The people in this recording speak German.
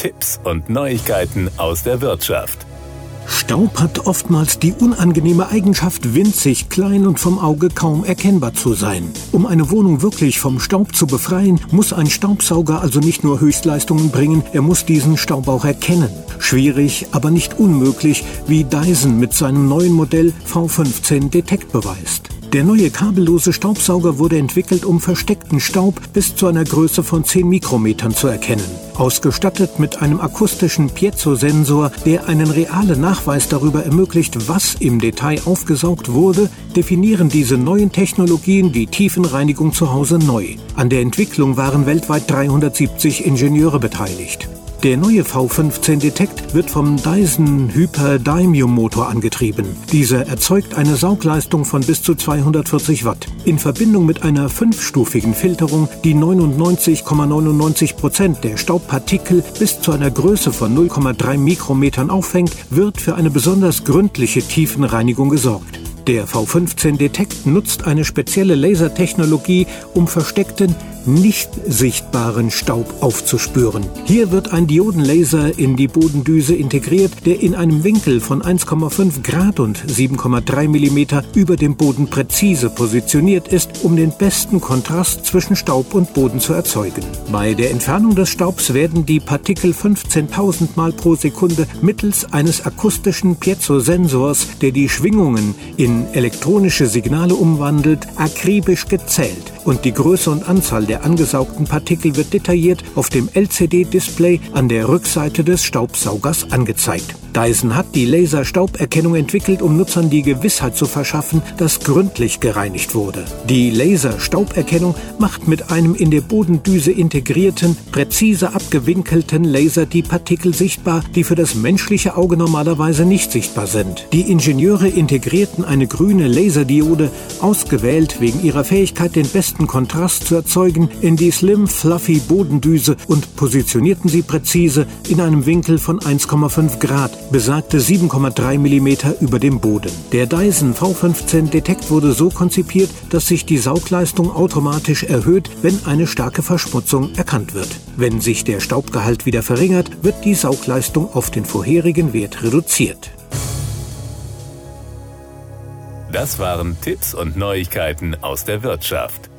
Tipps und Neuigkeiten aus der Wirtschaft. Staub hat oftmals die unangenehme Eigenschaft, winzig, klein und vom Auge kaum erkennbar zu sein. Um eine Wohnung wirklich vom Staub zu befreien, muss ein Staubsauger also nicht nur Höchstleistungen bringen, er muss diesen Staub auch erkennen. Schwierig, aber nicht unmöglich, wie Dyson mit seinem neuen Modell V15 Detect beweist. Der neue kabellose Staubsauger wurde entwickelt, um versteckten Staub bis zu einer Größe von 10 Mikrometern zu erkennen. Ausgestattet mit einem akustischen Piezo-Sensor, der einen realen Nachweis darüber ermöglicht, was im Detail aufgesaugt wurde, definieren diese neuen Technologien die Tiefenreinigung zu Hause neu. An der Entwicklung waren weltweit 370 Ingenieure beteiligt. Der neue V15 Detect wird vom Dyson Hyper Daimium Motor angetrieben. Dieser erzeugt eine Saugleistung von bis zu 240 Watt. In Verbindung mit einer fünfstufigen Filterung, die 99,99 Prozent der Staubpartikel bis zu einer Größe von 0,3 Mikrometern auffängt, wird für eine besonders gründliche Tiefenreinigung gesorgt. Der V15 Detect nutzt eine spezielle Lasertechnologie, um versteckten, nicht sichtbaren Staub aufzuspüren. Hier wird ein Diodenlaser in die Bodendüse integriert, der in einem Winkel von 1,5 Grad und 7,3 Millimeter über dem Boden präzise positioniert ist, um den besten Kontrast zwischen Staub und Boden zu erzeugen. Bei der Entfernung des Staubs werden die Partikel 15.000 Mal pro Sekunde mittels eines akustischen Piezo-Sensors, der die Schwingungen in elektronische Signale umwandelt, akribisch gezählt und die Größe und Anzahl der angesaugten Partikel wird detailliert auf dem LCD-Display an der Rückseite des Staubsaugers angezeigt. Dyson hat die Laserstauberkennung entwickelt, um Nutzern die Gewissheit zu verschaffen, dass gründlich gereinigt wurde. Die Laserstauberkennung macht mit einem in der Bodendüse integrierten, präzise abgewinkelten Laser die Partikel sichtbar, die für das menschliche Auge normalerweise nicht sichtbar sind. Die Ingenieure integrierten eine grüne Laserdiode, ausgewählt wegen ihrer Fähigkeit, den besten Kontrast zu erzeugen, in die slim fluffy Bodendüse und positionierten sie präzise in einem Winkel von 1,5 Grad besagte 7,3 mm über dem Boden. Der Dyson V15 Detect wurde so konzipiert, dass sich die Saugleistung automatisch erhöht, wenn eine starke Verschmutzung erkannt wird. Wenn sich der Staubgehalt wieder verringert, wird die Saugleistung auf den vorherigen Wert reduziert. Das waren Tipps und Neuigkeiten aus der Wirtschaft.